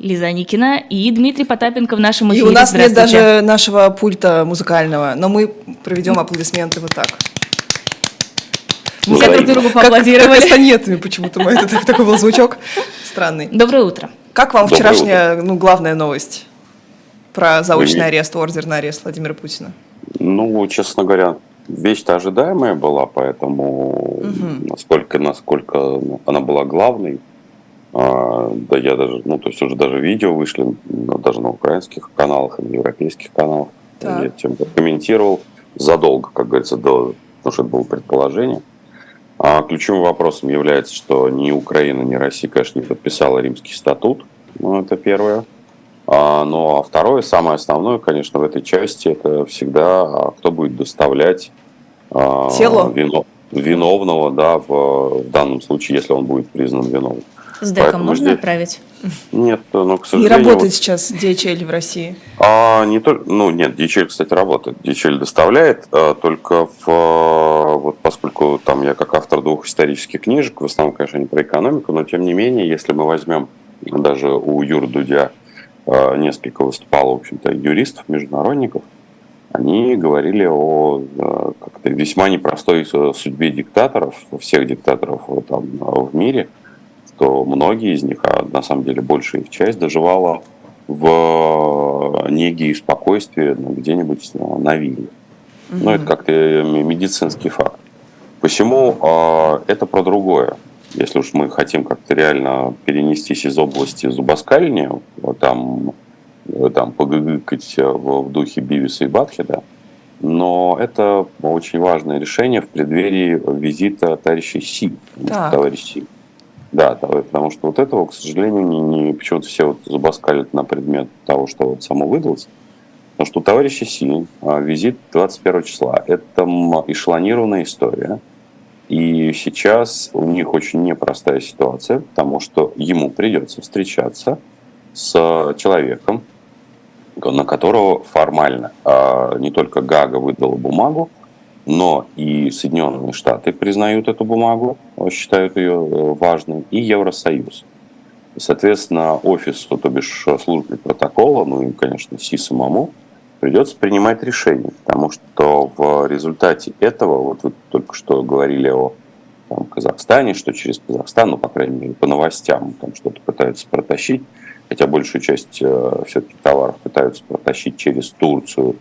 Лиза Аникина и Дмитрий Потапенко в нашем эфире. И у нас нет даже нашего пульта музыкального, но мы проведем аплодисменты вот так. Мы друг другу поаплодировали. Как, как почему-то. Это такой был звучок странный. Доброе утро. Как вам Доброе вчерашняя, утро. ну, главная новость про заочный арест, ордер на арест Владимира Путина? Ну, честно говоря, вещь-то ожидаемая была, поэтому угу. насколько, насколько она была главной, да я даже, ну, то есть уже даже видео вышли, даже на украинских каналах и на европейских каналах. Так. Я тем комментировал задолго, как говорится, до, потому что это было предположение. А ключевым вопросом является, что ни Украина, ни Россия, конечно, не подписала римский статут. Ну, это первое. А, ну, а второе, самое основное, конечно, в этой части, это всегда, а, кто будет доставлять а, Тело? Вино, виновного, да, в, в данном случае, если он будет признан виновным. С деком можно здесь... отправить? Нет, но, к сожалению... Не работает вот... сейчас DHL в России? А, не только, ну, нет, DHL, кстати, работает. DHL доставляет, а, только в, вот поскольку там я как автор двух исторических книжек, в основном, конечно, не про экономику, но тем не менее, если мы возьмем даже у Юры Дудя а, несколько выступало, в общем-то, юристов, международников, они говорили о а, как-то весьма непростой судьбе диктаторов, всех диктаторов там, в мире – что многие из них, а на самом деле большая их часть, доживала в неге и спокойствии ну, где-нибудь на вилле. Угу. Ну, это как-то медицинский факт. Посему э, это про другое. Если уж мы хотим как-то реально перенестись из области зубоскальни, там, там погыгыкать в, в духе Бивиса и Батхеда, но это очень важное решение в преддверии визита товарища Си. Товарищ Си. Да, потому что вот этого, к сожалению, не, не почему-то все вот забаскалят на предмет того, что вот само выдалось. Потому что у товарища Си а, визит 21 числа – это эшелонированная история. И сейчас у них очень непростая ситуация, потому что ему придется встречаться с человеком, на которого формально а, не только Гага выдала бумагу, но и Соединенные Штаты признают эту бумагу, считают ее э, важной, и Евросоюз. Соответственно, офису, то бишь службе протокола, ну и, конечно, СИ самому, придется принимать решение, потому что в результате этого, вот вы только что говорили о там, Казахстане, что через Казахстан, ну, по крайней мере, по новостям там что-то пытаются протащить, хотя большую часть э, все-таки товаров пытаются протащить через Турцию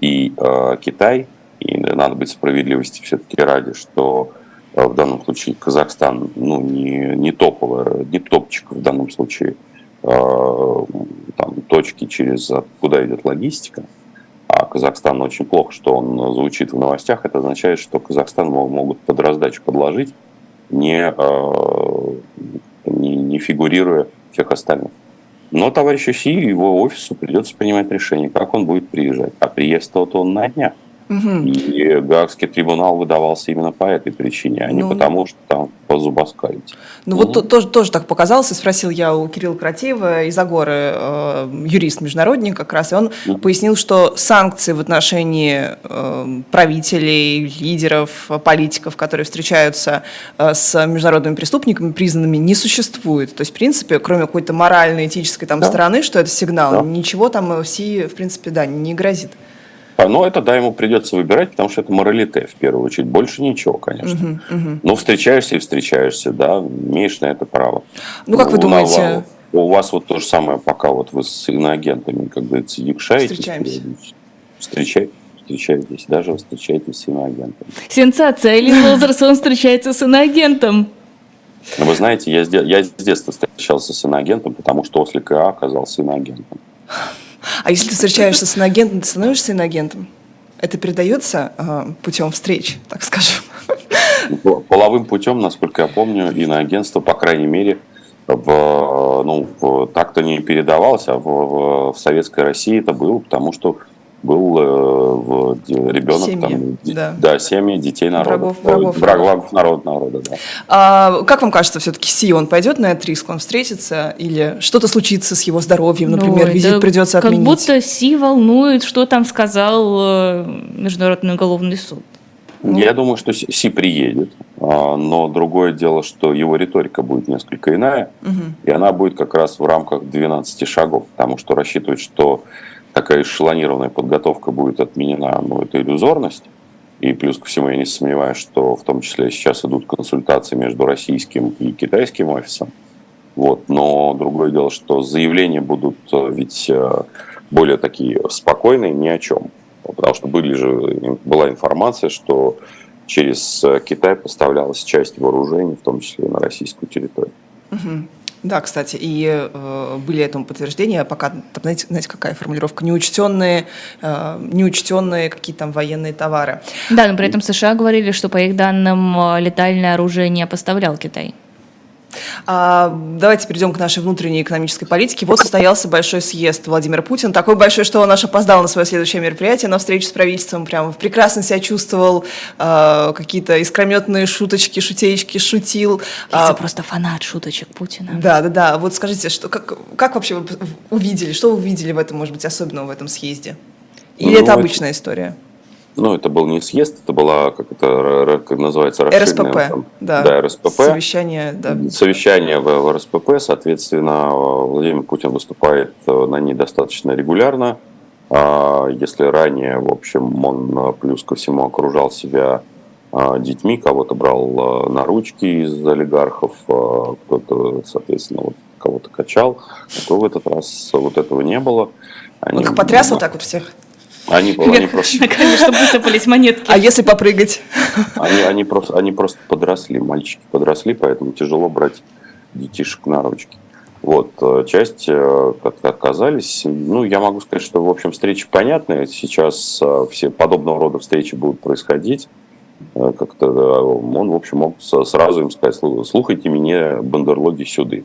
и э, Китай, и надо быть справедливости все-таки ради, что э, в данном случае Казахстан ну, не, не топовая, не топчик в данном случае э, там, точки, через куда идет логистика. А Казахстан очень плохо, что он звучит в новостях. Это означает, что Казахстан могут под раздачу подложить, не, э, не, не фигурируя всех остальных. Но товарищу Си и его офису придется принимать решение, как он будет приезжать. А приезд-то он на днях. Угу. И Гаагский трибунал выдавался именно по этой причине, а ну, не потому, что там позубоскалить. Ну, угу. вот тоже, тоже так показалось, и спросил я у Кирилла Кратеева из Агоры, э, юрист-международник как раз, и он угу. пояснил, что санкции в отношении э, правителей, лидеров, политиков, которые встречаются э, с международными преступниками, признанными, не существует. То есть, в принципе, кроме какой-то моральной, этической там да. стороны, что это сигнал, да. ничего там в Си, в принципе, да, не грозит. А, но это, да, ему придется выбирать, потому что это моралите, в первую очередь. Больше ничего, конечно. Угу, угу. Но встречаешься и встречаешься, да, имеешь на это право. Ну, как вы думаете... У вас вот то же самое, пока вот вы с иноагентами, как говорится, якшаетесь. Встречаемся. Встречаетесь встречаетесь, даже встречаетесь с иноагентом. Сенсация! Элин Лозерсон встречается с иноагентом. Вы знаете, я с, я с детства встречался с иноагентом, потому что Ослик ИА оказался иноагентом. А если ты встречаешься с иноагентом, ты становишься иноагентом? Это передается э, путем встреч, так скажем? Половым путем, насколько я помню, иноагентство, по крайней мере, в, ну, в, так-то не передавалось, а в, в Советской России это было, потому что был э, в, ребенок, семьи, там, да. да, семьи, детей народа. Врагов, врагов, врагов народа, народа, да. А, как вам кажется, все-таки Си, он пойдет на этот риск, он встретится, или что-то случится с его здоровьем, например, Ой, визит придется как отменить? Как будто Си волнует, что там сказал э, Международный уголовный суд. Я думаю, что Си приедет, а, но другое дело, что его риторика будет несколько иная, Мгм. и она будет как раз в рамках 12 шагов, потому что рассчитывать, что такая эшелонированная подготовка будет отменена, ну, это иллюзорность. И плюс ко всему, я не сомневаюсь, что в том числе сейчас идут консультации между российским и китайским офисом. Вот. Но другое дело, что заявления будут э, ведь э, более такие спокойные ни о чем. Потому что были же, была информация, что через э, Китай поставлялась часть вооружений, в том числе и на российскую территорию. Мгм. Да, кстати, и э, были этому подтверждения, пока, там, знаете, знаете, какая формулировка, неучтенные, э, неучтенные какие-то там военные товары. Да, но при этом США говорили, что по их данным э, летальное оружие не поставлял Китай. А, давайте перейдем к нашей внутренней экономической политике. Вот состоялся большой съезд Владимира Путина. Такой большой, что он аж опоздал на свое следующее мероприятие, на встречу с правительством. Прям прекрасно себя чувствовал, а, какие-то искрометные шуточки, шутеечки шутил. Это А, просто фанат шуточек Путина. да, да, да. Вот скажите, что, как, как вообще вы увидели, что вы увидели в этом, может быть, особенного в этом съезде? Или Ну, это- обычная история? Ну, это был не съезд, это была, как это как называется, РСПП, там, да. да, РСПП. Совещание, да. Совещание в, РСПП, соответственно, Владимир Путин выступает э, на ней достаточно регулярно. А, Если ранее, в общем, он э, плюс ко всему окружал себя а, детьми, кого-то брал э, на ручки из олигархов, кто-то, соответственно, вот кого-то качал, то в этот раз вот этого не было. Он Они- их потряс вот так вот всех. Они, они просто чтобы высыпались монетки. А если попрыгать? Они, они, просто, они просто подросли, мальчики подросли, поэтому тяжело брать детишек на ручки. Вот, э, часть э, как-то отказались. Ну, я могу сказать, что, в общем, встречи понятные. Сейчас э, все подобного рода встречи будут происходить. Как-то он, в общем, мог с- сразу им сказать, «Слу- слухайте меня, бандерлоги, сюды.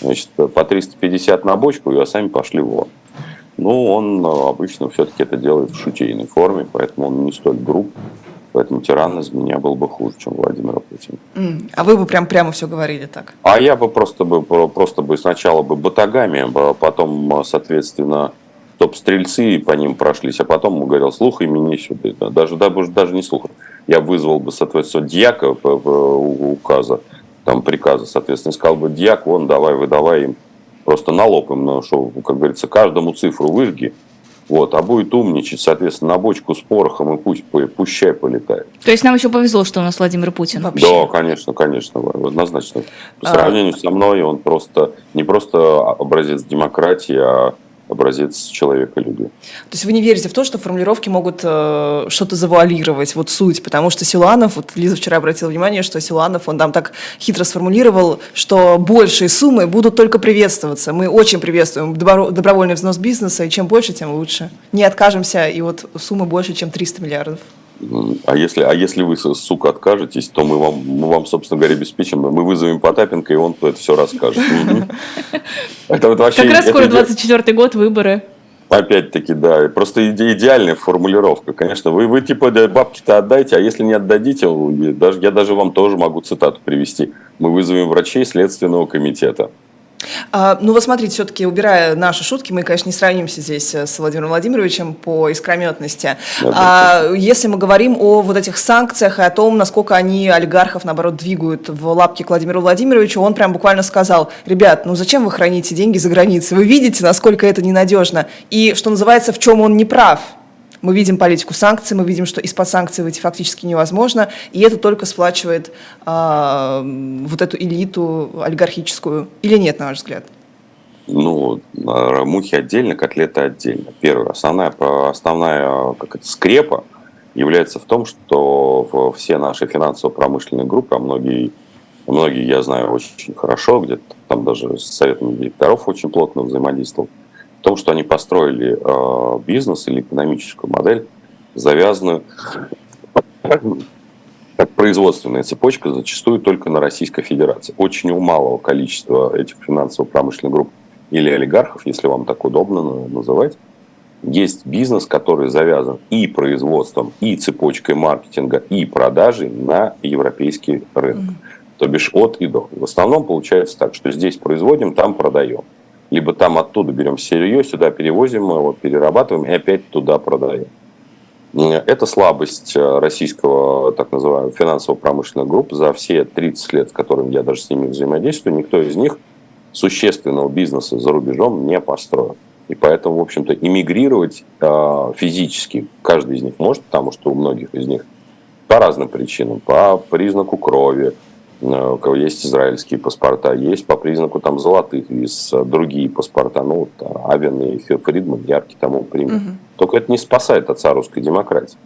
Значит, по 350 на бочку, а сами пошли вон. Ну, он э, обычно все-таки это делает в шутейной форме, поэтому он не столь груб. Поэтому тиран из меня был бы хуже, чем Владимир Путин. А вы бы прям прямо все говорили так. А я бы просто бы про- просто бы сначала бы батагами, а потом, соответственно, топ-стрельцы по ним прошлись, а потом говорил, слухай меня сюда. Да, Даже, даже, даже не слухай. Я вызвал бы, соответственно, дьяка у- указа, там приказа, соответственно, сказал бы, дьяк, вон, давай, выдавай им просто на лоб им, что, как говорится, каждому цифру выжги, вот, а будет умничать, соответственно, на бочку с порохом и пусть, пусть чай полетает. То есть нам еще повезло, что у нас Владимир Путин. Вообще. Да, конечно, конечно, однозначно. По А. сравнению со мной он просто не просто образец демократии, а образец человеколюбия. То есть вы не верите в то, что формулировки могут э, что-то завуалировать, вот суть, потому что Силуанов, вот Лиза вчера обратила внимание, что Силуанов, он там так хитро сформулировал, что большие суммы будут только приветствоваться. Мы очень приветствуем добро- добровольный взнос бизнеса, и чем больше, тем лучше. Не откажемся, и вот суммы больше, чем 300 миллиардов. А если, а если вы, сука, откажетесь, то мы вам, мы вам, собственно говоря, обеспечим. Мы вызовем Потапенко, и он это все расскажет. Это вот вообще... Как раз скоро иде- 24 год, выборы. Опять-таки, да, просто иде- идеальная формулировка, конечно. Вы, вы типа бабки-то отдайте, а если не отдадите, даже, я даже вам тоже могу цитату привести. Мы вызовем врачей Следственного комитета. А, ну вот смотрите, все-таки убирая наши шутки, мы, конечно, не сравнимся здесь э, с Владимиром Владимировичем по искрометности. Да, А, если мы говорим о вот этих санкциях и о том, насколько они олигархов, наоборот, двигают в лапки к Владимиру Владимировичу, он прям буквально сказал, ребят, ну зачем вы храните деньги за границей? Вы видите, насколько это ненадежно? И, что называется, в чем он не прав? Мы видим политику санкций, мы видим, что из-под санкций выйти фактически невозможно, и это только сплачивает а, вот эту элиту олигархическую. Или нет, на ваш взгляд? Ну, мухи отдельно, котлеты отдельно. Первое, основная, основная как это, скрепа является в том, что все наши финансово-промышленные группы, а многие, многие я знаю очень хорошо, где-то там даже с советами директоров очень плотно взаимодействовал, том, что они построили э, бизнес или экономическую модель, завязанную как производственная цепочка зачастую только на Российской Федерации. Очень у малого количества этих финансово-промышленных групп или олигархов, если вам так удобно называть, есть бизнес, который завязан и производством, и цепочкой маркетинга, и продажей на европейский рынок. То бишь от и до. В основном получается так, что здесь производим, там продаем. Либо там оттуда берем сырье, сюда перевозим, его перерабатываем и опять туда продаем. Это слабость э, российского, так называемого, финансово-промышленных групп. За все 30 лет, с которыми я даже с ними взаимодействую, никто из них существенного бизнеса за рубежом не построил. И поэтому, в общем-то, иммигрировать э, физически каждый из них может, потому что у многих из них по разным причинам, по признаку крови, э, у кого есть израильские паспорта, есть по признаку там золотых виз, другие паспорта, ну, вот, Авен и Фридман, яркий тому пример. Угу. Только это не спасает отца русской демократии.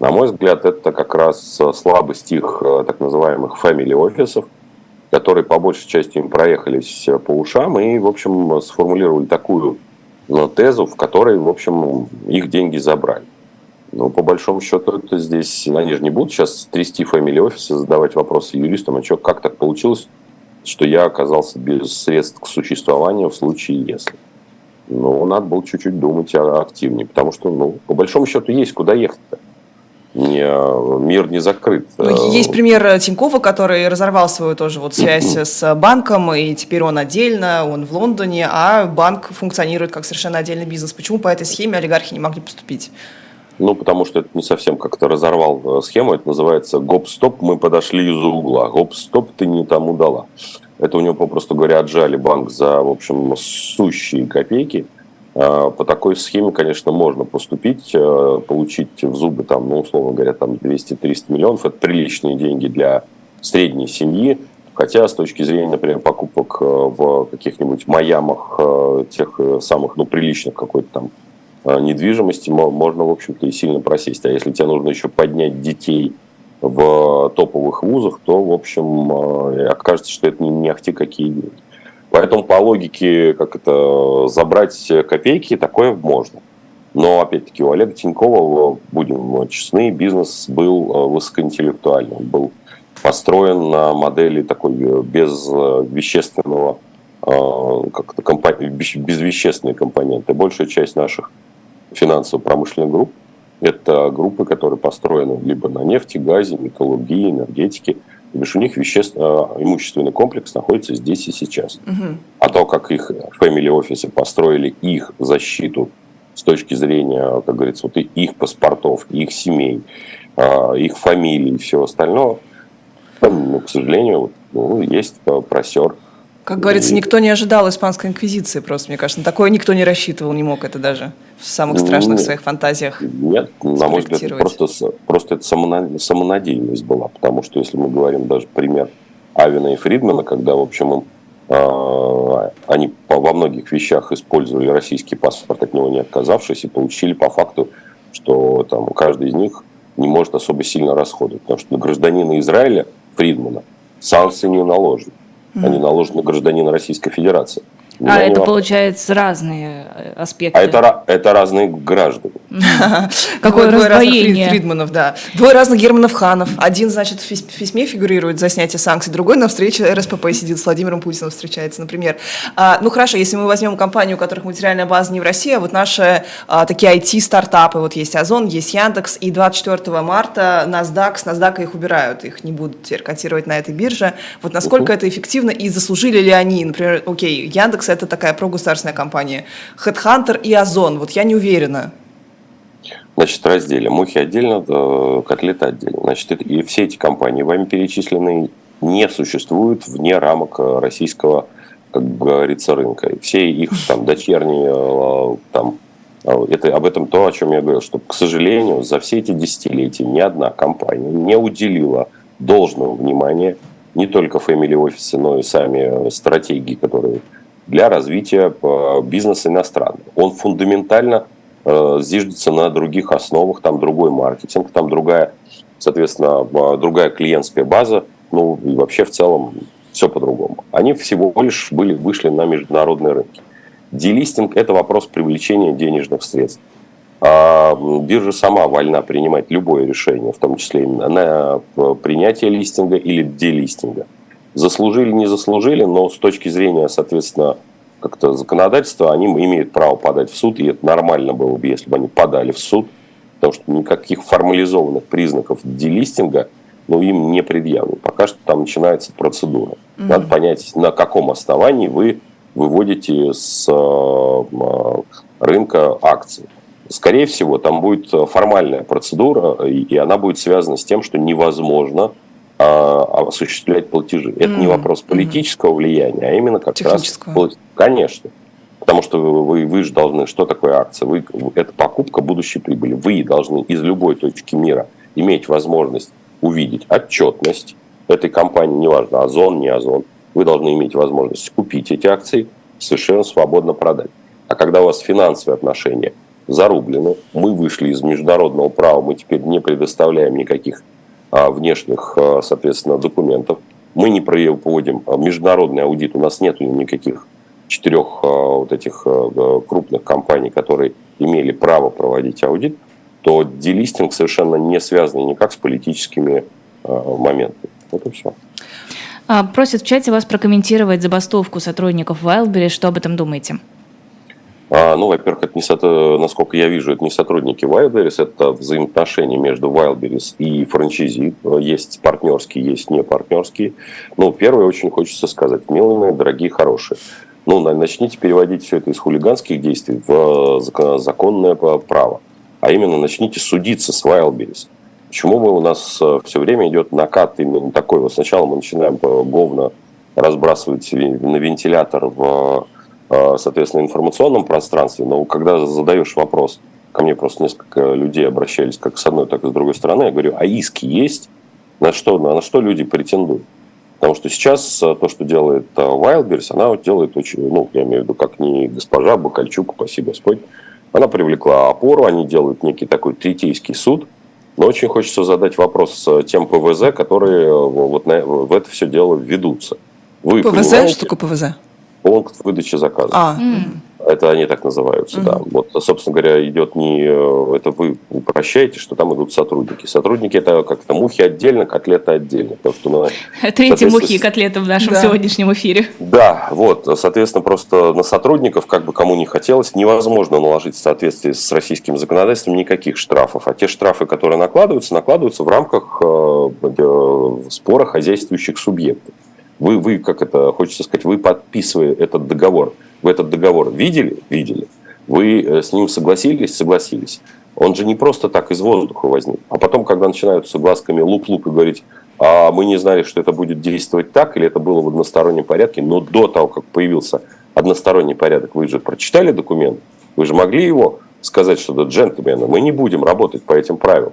На мой взгляд, это как раз слабость их э, так называемых family офисов, которые по большей части им проехались по ушам и, в общем, сформулировали такую ну, тезу, в которой, в общем, их деньги забрали. Но по большому счету это здесь, они же не будут сейчас трясти фамилии офиса, задавать вопросы юристам, а что, как так получилось, что я оказался без средств к существованию в случае если. Ну, надо было чуть-чуть думать активнее, потому что, ну, по большому счету есть куда ехать-то не, мир не закрыт. Ну, есть пример Тинькова, который разорвал свою тоже вот связь с банком, и теперь он отдельно, он в Лондоне, а банк функционирует как совершенно отдельный бизнес. Почему по этой схеме олигархи не могли поступить? Ну, потому что это не совсем как-то разорвал э, схему, это называется гоп-стоп, мы подошли из-за угла, гоп-стоп ты не тому дала. Это у него, попросту говоря, отжали банк за, в общем, сущие копейки, а, по такой схеме, конечно, можно поступить, э, получить в зубы, там, ну, условно говоря, там 200-300 миллионов. Это приличные деньги для средней семьи. Хотя с точки зрения, например, покупок э, в каких-нибудь Майамах, тех самых, ну, приличных какой-то там недвижимости, можно, в общем-то, и сильно просесть. А если тебе нужно еще поднять детей в топовых вузах, то, в общем, окажется, что это не ахти какие деньги. Поэтому по логике, как это, забрать копейки, такое можно. Но, опять-таки, у Олега Тинькова, будем честны, бизнес был э, высокоинтеллектуальным. Был построен на модели такой э, безвещественного, э, как-то компонент, безвещественной компоненты. Большая часть наших финансово-промышленных групп – это группы, которые построены либо на нефти, газе, металлургии, энергетике – то бишь у них веществ, имущественный комплекс находится здесь и сейчас. Угу. А то, как их family офисы построили их защиту с точки зрения, как говорится, вот их паспортов, их семей, а, их фамилий и всего остального, ну, к сожалению, ну, есть просер. Как говорится, никто не ожидал испанской инквизиции, просто, мне кажется. На такое никто не рассчитывал, не мог это даже в самых страшных Нет. своих фантазиях. Нет, на мой взгляд, просто, просто это самонадеянность была. Потому что если мы говорим даже пример Авина и Фридмана, когда, в общем, им, э, они во многих вещах использовали российский паспорт, от него не отказавшись, и получили по факту, что там каждый из них не может особо сильно расходовать. Потому что на гражданина Израиля, Фридмана, санкции не наложены. Они наложены на гражданина Российской Федерации. А это, получается, разные э, аспекты. А это, это разные граждане. Какое раздвоение. Фридманов, да. Двое разных Германов Ханов. Один, значит, в письме фигурирует за снятие санкций, другой на встрече РСПП сидит с Владимиром Путиным встречается, например. А, ну хорошо, если мы возьмем компанию, у которых материальная база не в России, а вот наши а, такие IT-стартапы, вот есть Озон, есть Яндекс, и 24 марта NASDAQ, с NASDAQ их убирают, их не будут теперь котировать на этой бирже. Вот насколько это эффективно и заслужили ли они, например, окей, Яндекс Яндекс это такая прогосударственная компания. Headhunter и Озон, вот я не уверена. Значит, разделим. Мухи отдельно, котлеты отдельно. Значит, и все эти компании, вами перечисленные, не существуют вне рамок э, российского, как говорится, рынка. И все их там дочерние, э, там, э, это, об этом то, о чем я говорил, что, к сожалению, за все эти десятилетия ни одна компания не уделила должного внимания не только family офисы, но и сами стратегии, которые для развития э, бизнеса иностранного. Он фундаментально э, зиждется на других основах, там другой маркетинг, там другая, соответственно, э, другая клиентская база, ну и вообще в целом все по-другому. Они всего лишь были, вышли на международные рынки. Делистинг – это вопрос привлечения денежных средств. А биржа сама вольна принимать любое решение, в том числе на принятие листинга или делистинга. Заслужили, не заслужили, но с точки зрения, соответственно, как-то законодательства, они имеют право подать в суд, и это нормально было бы, если бы они подали в суд, потому что никаких формализованных признаков делистинга ну, им не предъявлено. Пока что там начинается процедура. Mm-hmm. Надо понять, на каком основании вы выводите с э, рынка акции. скорее всего, там будет формальная процедура, и, она будет связана с тем, что невозможно осуществлять платежи. Это mm-hmm. не вопрос политического mm-hmm. влияния, а именно как раз... Конечно. Потому что вы, вы же должны... Что такое акция? Вы, это покупка будущей прибыли. Вы должны из любой точки мира иметь возможность увидеть отчетность этой компании, неважно, Озон, не Озон. Вы должны иметь возможность купить эти акции, совершенно свободно продать. А когда у вас финансовые отношения зарублены, мы вышли из международного права, мы теперь не предоставляем никаких а, внешних, а, соответственно, документов. Мы не проводим а, международный аудит, у нас нет никаких четырех вот этих крупных компаний, которые имели право проводить аудит, то делистинг совершенно не связан никак с политическими моментами. Вот и все. Просят в чате вас прокомментировать забастовку сотрудников Wildberries. Что об этом думаете? А, ну, во-первых, это не, насколько я вижу, это не сотрудники Wildberries, это взаимоотношения между Wildberries и франчайзи. Есть партнерские, есть не партнерские. Ну, первое, очень хочется сказать, милые, дорогие, хорошие. Ну, начните переводить все это из хулиганских действий в законное право. А именно, начните судиться с Wildberries. Почему бы у нас э, все время идет накат именно такой? Вот сначала мы начинаем э, говно разбрасывать на вентилятор в Э, соответственно, информационном пространстве, но когда задаешь вопрос, ко мне просто несколько людей обращались как с одной, так и с другой стороны, я говорю, а иски есть? На что, на что люди претендуют? Потому что сейчас э, то, что делает э, Wildberries, она делает очень, ну, я имею в виду, как не госпожа Бакальчук, спасибо Господь, она привлекла опору, они делают некий такой третейский суд, но очень хочется задать вопрос тем ПВЗ, которые вот на, в это все дело ведутся. Вы ПВЗ? Понимаете? Что такое ПВЗ? Пункт выдачи заказа. А. Это они так называются, mm да. Вот, собственно говоря, идет не... Э, это вы упрощаете, что там идут сотрудники. Сотрудники это как-то мухи отдельно, котлеты отдельно. Потому что мы, Третьи мухи и котлеты в нашем да. сегодняшнем эфире. Да, вот. Соответственно, просто на сотрудников, как бы кому не хотелось, невозможно наложить в соответствии с российским законодательством никаких штрафов. А те штрафы, которые накладываются, накладываются в рамках э, э спора хозяйствующих субъектов. Вы, вы, как это хочется сказать, вы подписывая этот договор, вы этот договор видели? Видели. Вы э, с ним согласились? Согласились. Он же не просто так из воздуха возник. А потом, когда начинают с глазками луп-луп и говорить, а мы не знали, что это будет действовать так, или это было в одностороннем порядке, но до того, как появился односторонний порядок, вы же прочитали документ, вы же могли его сказать, что да, джентльмены, мы не будем работать по этим правилам.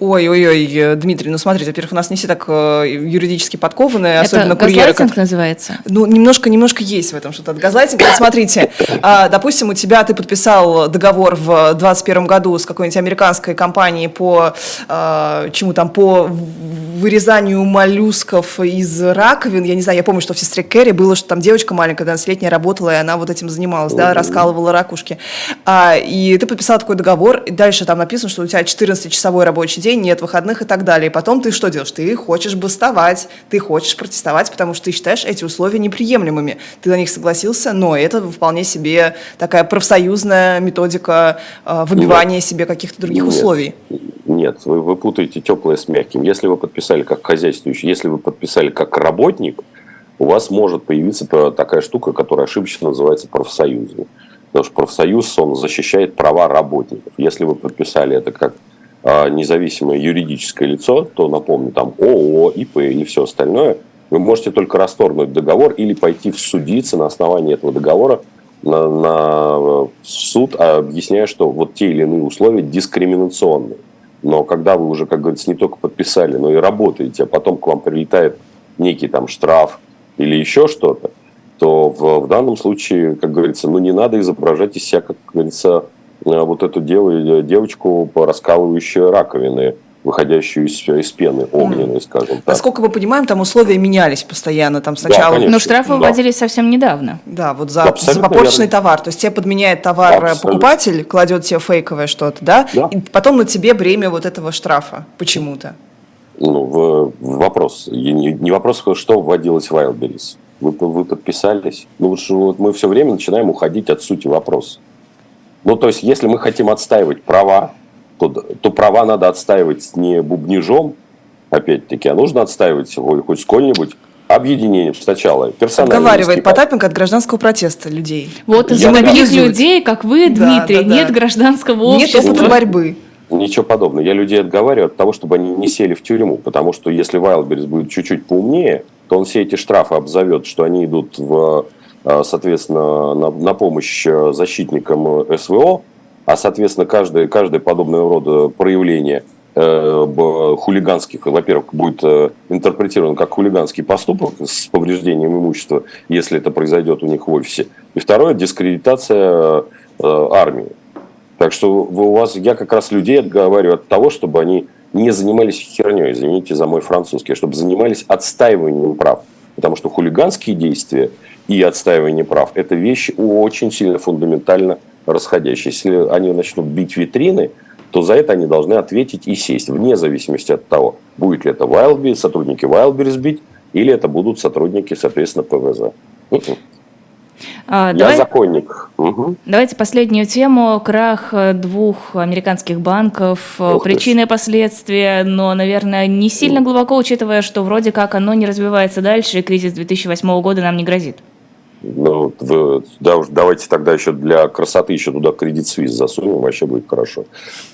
Ой-ой-ой, э, Дмитрий, ну смотрите, во-первых, у нас не все так э, юридически подкованные, Это особенно курьеры. Это как... называется? Ну, немножко, немножко есть в этом что-то от газлайтинга. Смотрите, а, допустим, у тебя, ты подписал договор в 2021 году с какой-нибудь американской компанией по а, чему там, по вырезанию моллюсков из раковин. Я не знаю, я помню, что в «Сестре Кэрри» было, что там девочка маленькая, 12-летняя, работала, и она вот этим занималась, да, раскалывала ракушки. А, и ты подписал такой договор, и дальше там написано, что у тебя 14-часовой рабочий день, нет выходных и так далее. И потом ты что делаешь? Ты хочешь бастовать, ты хочешь протестовать, потому что ты считаешь эти условия неприемлемыми. Ты на них согласился, но это вполне себе такая профсоюзная методика э, выбивания нет. себе каких-то других нет. условий. Нет, вы, вы путаете теплое с мягким. Если вы подписали как хозяйствующий, если вы подписали как работник, у вас может появиться такая штука, которая ошибочно называется профсоюзом. Потому что профсоюз, он защищает права работников. Если вы подписали это как независимое юридическое лицо, то, напомню, там ООО, ИП и все остальное, вы можете только расторгнуть договор или пойти в судиться на основании этого договора на, на суд, объясняя, что вот те или иные условия дискриминационные. Но когда вы уже, как говорится, не только подписали, но и работаете, а потом к вам прилетает некий там штраф или еще что-то, то в, в данном случае, как говорится, ну не надо изображать из себя, как говорится, э, вот эту дев, девочку, раскалывающую раковины, выходящую из, из пены огненной, скажем так. Насколько мы понимаем, там условия менялись постоянно. Там сначала... Да, Но штрафы да. вводились совсем недавно. Да, вот за, за попорченный товар. То есть тебе подменяет товар Абсолютно. покупатель, кладет тебе фейковое что-то, да? да? И потом на тебе бремя вот этого штрафа почему-то. Ну, вопрос. Не, не вопрос, что вводилось в Wildberries. Вы, вы подписались. Ну, вот мы все время начинаем уходить от сути вопроса. Ну, то есть, если мы хотим отстаивать права то, то права надо отстаивать не бубнижом, опять-таки, а нужно отстаивать его хоть сколь-нибудь объединением сначала персонально. Отговаривает Потапенко от гражданского протеста людей. Вот из-за таких людей, как вы, Да, Дмитрий, да, да. нет гражданского Нет общества. опыта борьбы. Ничего подобного. Я людей отговариваю от того, чтобы они не сели в тюрьму. Потому что если Вайлдберрис будет чуть-чуть поумнее, то он все эти штрафы обзовет, что они идут, в, соответственно, на, на помощь э, защитникам э, СВО, а, соответственно, каждое, каждое подобного рода проявление э, хулиганских, во-первых, будет э, интерпретирован как хулиганский поступок с повреждением имущества, если это произойдет у них в офисе. И второе, дискредитация армии. Так что вы- у вас, я как раз людей отговариваю от того, чтобы они не занимались херней, извините за мой французский, а чтобы занимались отстаиванием прав. Потому что хулиганские действия и отстаивание прав – это вещи очень сильно фундаментально расходящие. Если они начнут бить витрины, то за это они должны ответить и сесть, вне зависимости от того, будет ли это Wildberries, сотрудники Wildberries бить, или это будут сотрудники, соответственно, ПВЗ. А, Я давай- законник. Мгм. Давайте последнюю тему. Крах э, двух американских банков, э, Ух причины и последствия, но, наверное, не сильно глубоко, учитывая, что вроде как оно не развивается дальше, и кризис 2008 года нам не грозит. Ну, вы- да, уж давайте тогда еще для красоты еще туда кредит Свиз засунем, вообще будет хорошо.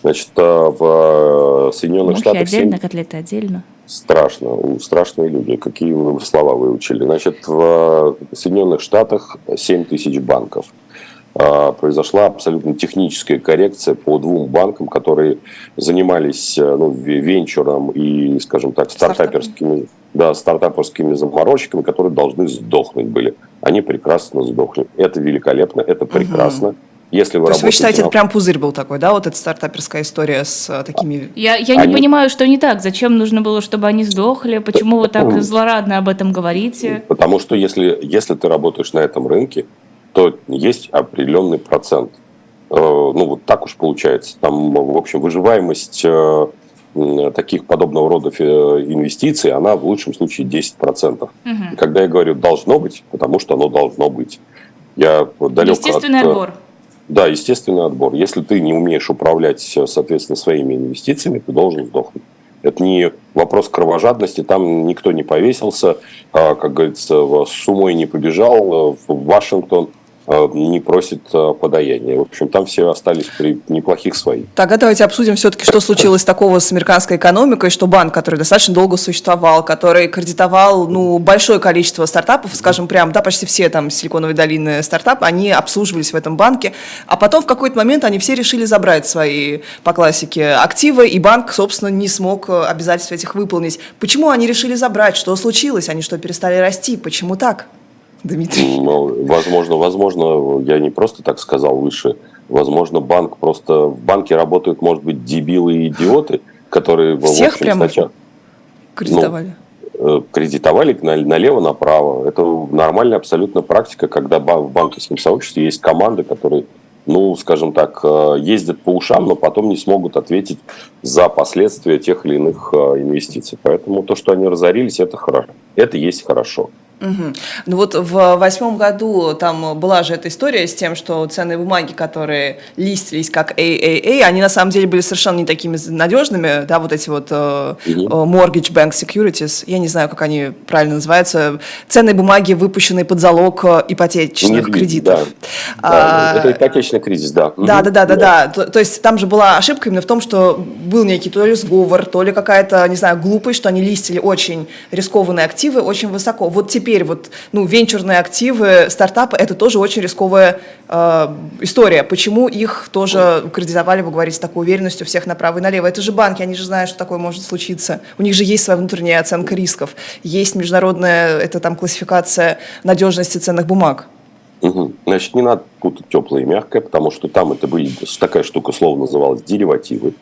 Значит, а, в э, Соединенных Мухи Штатах отдельно, котлеты отдельно. страшно, страшные люди, какие слова выучили. Значит, в э, Соединенных Штатах 7 тысяч банков. А, Произошла абсолютно техническая коррекция по двум банкам, которые занимались э, ну, ве- венчуром и, скажем так, стартаперскими, да, стартаперскими заморочками, которые должны сдохнуть были. Они прекрасно сдохли. Это великолепно, это прекрасно. Если вы То есть вы работаете считаете, на- это прям пузырь был такой, да, вот эта стартаперская история с э, такими... Я, я не Они- понимаю, что не так. Зачем нужно было, чтобы они сдохли? Почему вы так злорадно об этом говорите? Потому что если, если ты работаешь на этом рынке, то есть определенный процент. Э, Ну, вот так уж получается. Там, в общем, выживаемость э, таких подобного рода фи- инвестиций, она в лучшем случае 10%. Мгм. И когда я говорю «должно быть», потому что оно должно быть. Я далек Естественный от, э, отбор. Да, естественный отбор. Если ты не умеешь управлять, э, соответственно, своими инвестициями, ты должен сдохнуть. Это не вопрос кровожадности, там никто не повесился, а, как говорится, с умой не побежал, э, в Вашингтон э, не просит э, подаяния. В общем, там все остались при неплохих своих. Тогда давайте обсудим все-таки, что случилось такого с американской экономикой, что банк, который достаточно долго существовал, который кредитовал ну, большое количество стартапов, скажем прям, да, почти все там Силиконовой долины стартапы, они обслуживались в этом банке, а потом в какой-то момент они все решили забрать свои по классике активы, и банк, собственно, не смог э, обязательств этих выполнить. Почему они решили забрать? Что случилось? Они что, перестали расти? Почему так? Дмитрий. Ну, Возможно, возможно, я не просто так сказал выше, возможно, банк просто... В банке работают, может быть, дебилы и идиоты, которые, Всех общем, прямо? сначала... Кредитовали. э, кредитовали на- налево-направо. Это нормальная абсолютно практика, когда в банковском сообществе есть команды, которые, ну, скажем так, э, ездят по ушам, но потом не смогут ответить за последствия тех или иных э, инвестиций. Поэтому то, что они разорились, это хорошо. Это есть хорошо. Мгм. Ну вот в восьмом году там была же эта история с тем, что ценные бумаги, которые листились как AAA, они на самом деле были совершенно не такими надежными, да, вот эти вот э, э, Mortgage Bank Securities, я не знаю, как они правильно называются, ценные бумаги, выпущенные под залог э, ипотечных Недвижимость, кредитов. Да, А, это ипотечный кризис, да. да, да, да, да, да. То, то есть там же была ошибка именно в том, что был некий то ли сговор, то ли какая-то, не знаю, глупость, что они листили очень рискованные активы очень высоко. Вот теперь вот, ну, венчурные активы, стартапы, это тоже очень рисковая э, история. Почему их тоже кредитовали, вы говорите, с такой уверенностью всех направо и налево? Это же банки, они же знают, что такое может случиться. У них же есть своя внутренняя оценка рисков, есть международная, это там классификация надежности ценных бумаг. Мгм. Значит, не надо путать теплое и мягкое, потому что там это были такая штука, слово называлась деривативы.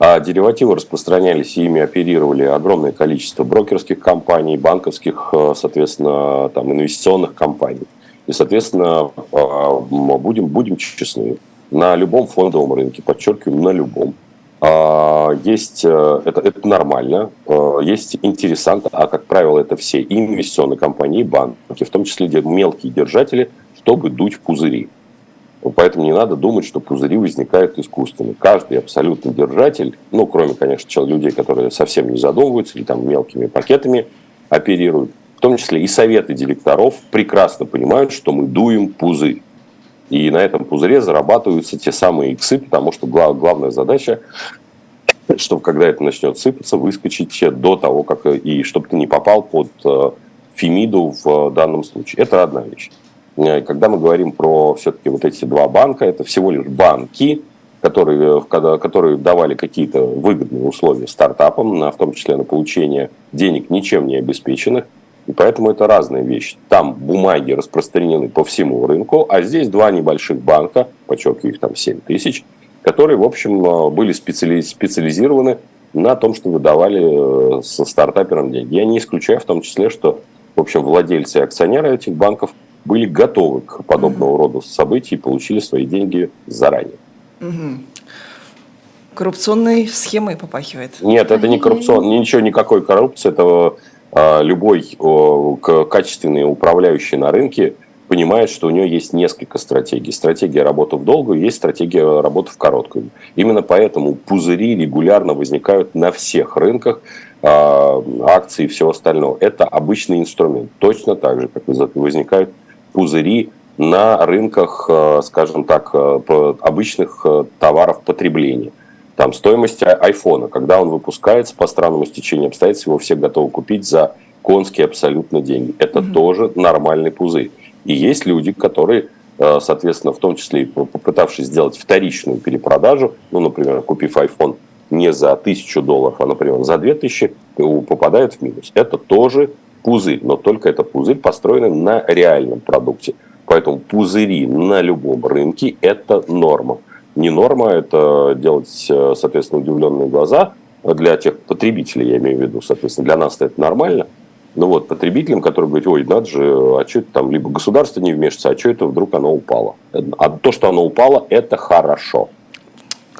А деривативы распространялись и ими оперировали огромное количество брокерских компаний, банковских, э, соответственно, там, инвестиционных компаний. И, соответственно, а, будем, будем честны, на любом фондовом рынке, подчеркиваю, на любом, а, есть, э, это, это нормально, э, есть интересанты, а как правило это все и инвестиционные компании, и банки, в том числе мелкие держатели, чтобы дуть пузыри. Поэтому не надо думать, что пузыри возникают искусственно. Каждый абсолютно держатель, ну, кроме, конечно, людей, которые совсем не задумываются или там мелкими пакетами оперируют, в том числе и советы директоров, прекрасно понимают, что мы дуем пузырь. И на этом пузыре зарабатываются те самые иксы, потому что глав, главная задача, чтобы когда это начнет сыпаться, выскочить до того, как и чтобы ты не попал под э, Фемиду в данном случае. Это одна вещь. Э, когда мы говорим про все-таки вот эти два банка, это всего лишь банки, которые, которые давали какие-то выгодные условия стартапам, в том числе на получение денег ничем не обеспеченных. И поэтому это разные вещи. Там бумаги распространены по всему рынку, а здесь два небольших банка, подчеркиваю, их там 7 тысяч, которые, в общем, э, были специализированы на том, что выдавали э, со стартаперам деньги. Я не исключаю в том числе, что, в общем, владельцы и акционеры этих банков были готовы к подобного рода событий и получили свои деньги заранее. Угу. Коррупционной схемой попахивает. Нет, это не коррупционная, ничего, никакой коррупции. Это а, любой качественный управляющий на рынке понимает, что у него есть несколько стратегий. Стратегия работы в долгую, есть стратегия работы в короткую. Именно поэтому пузыри регулярно возникают на всех рынках а, акций и всего остального. Это обычный инструмент. Точно так же, как возникают пузыри на рынках, а, скажем так, обычных товаров потребления. Там стоимость айфона, когда он выпускается по странному стечению обстоятельств, его все готовы купить за конские абсолютно деньги. Это mm тоже нормальный пузырь. И есть люди, которые, э, соответственно, в том числе и попытавшись сделать вторичную перепродажу, ну, например, купив iPhone не за тысячу долларов, а, например, за две тысячи, попадают в минус. Это тоже пузырь, но только это пузырь, построенный на реальном продукте. Поэтому пузыри на любом рынке – это норма не норма, это делать, э, соответственно, удивленные глаза для тех потребителей, я имею в виду, соответственно, для нас это нормально. Ну вот, потребителям, которые говорят, ой, надо же, а что это там, либо государство не вмешивается, а что это вдруг оно упало. А то, что оно упало, это хорошо.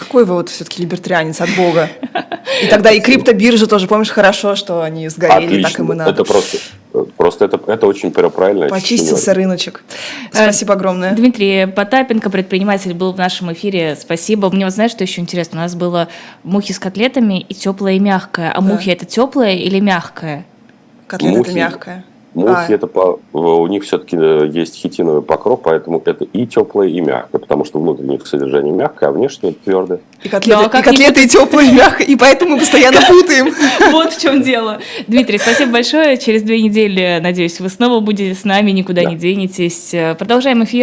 Какой вы вот все-таки либертарианец от Бога. И тогда и криптобиржи тоже, помнишь, хорошо, что они сгорели, Отлично. так им и надо. Это просто, просто это, это очень правильно. Почистился рыночек. Э, Спасибо огромное. Дмитрий Потапенко, предприниматель, был в нашем эфире. Спасибо. Мне вот знаешь, что еще интересно? У нас было мухи с котлетами и теплое и мягкое. А да. мухи это теплое или мягкое? Котлета это мягкое. Мухи а. это по, у них все-таки э, есть хитиновый покров, поэтому это и теплое, и мягкое, потому что внутреннее содержание мягкое, а внешнее твердое. И котлеты, и, котлеты и теплое, и мягкое, и поэтому мы постоянно путаем. Вот в чем дело. Дмитрий, спасибо большое. Через две недели, надеюсь, вы снова будете с нами, никуда не денетесь. Продолжаем эфир.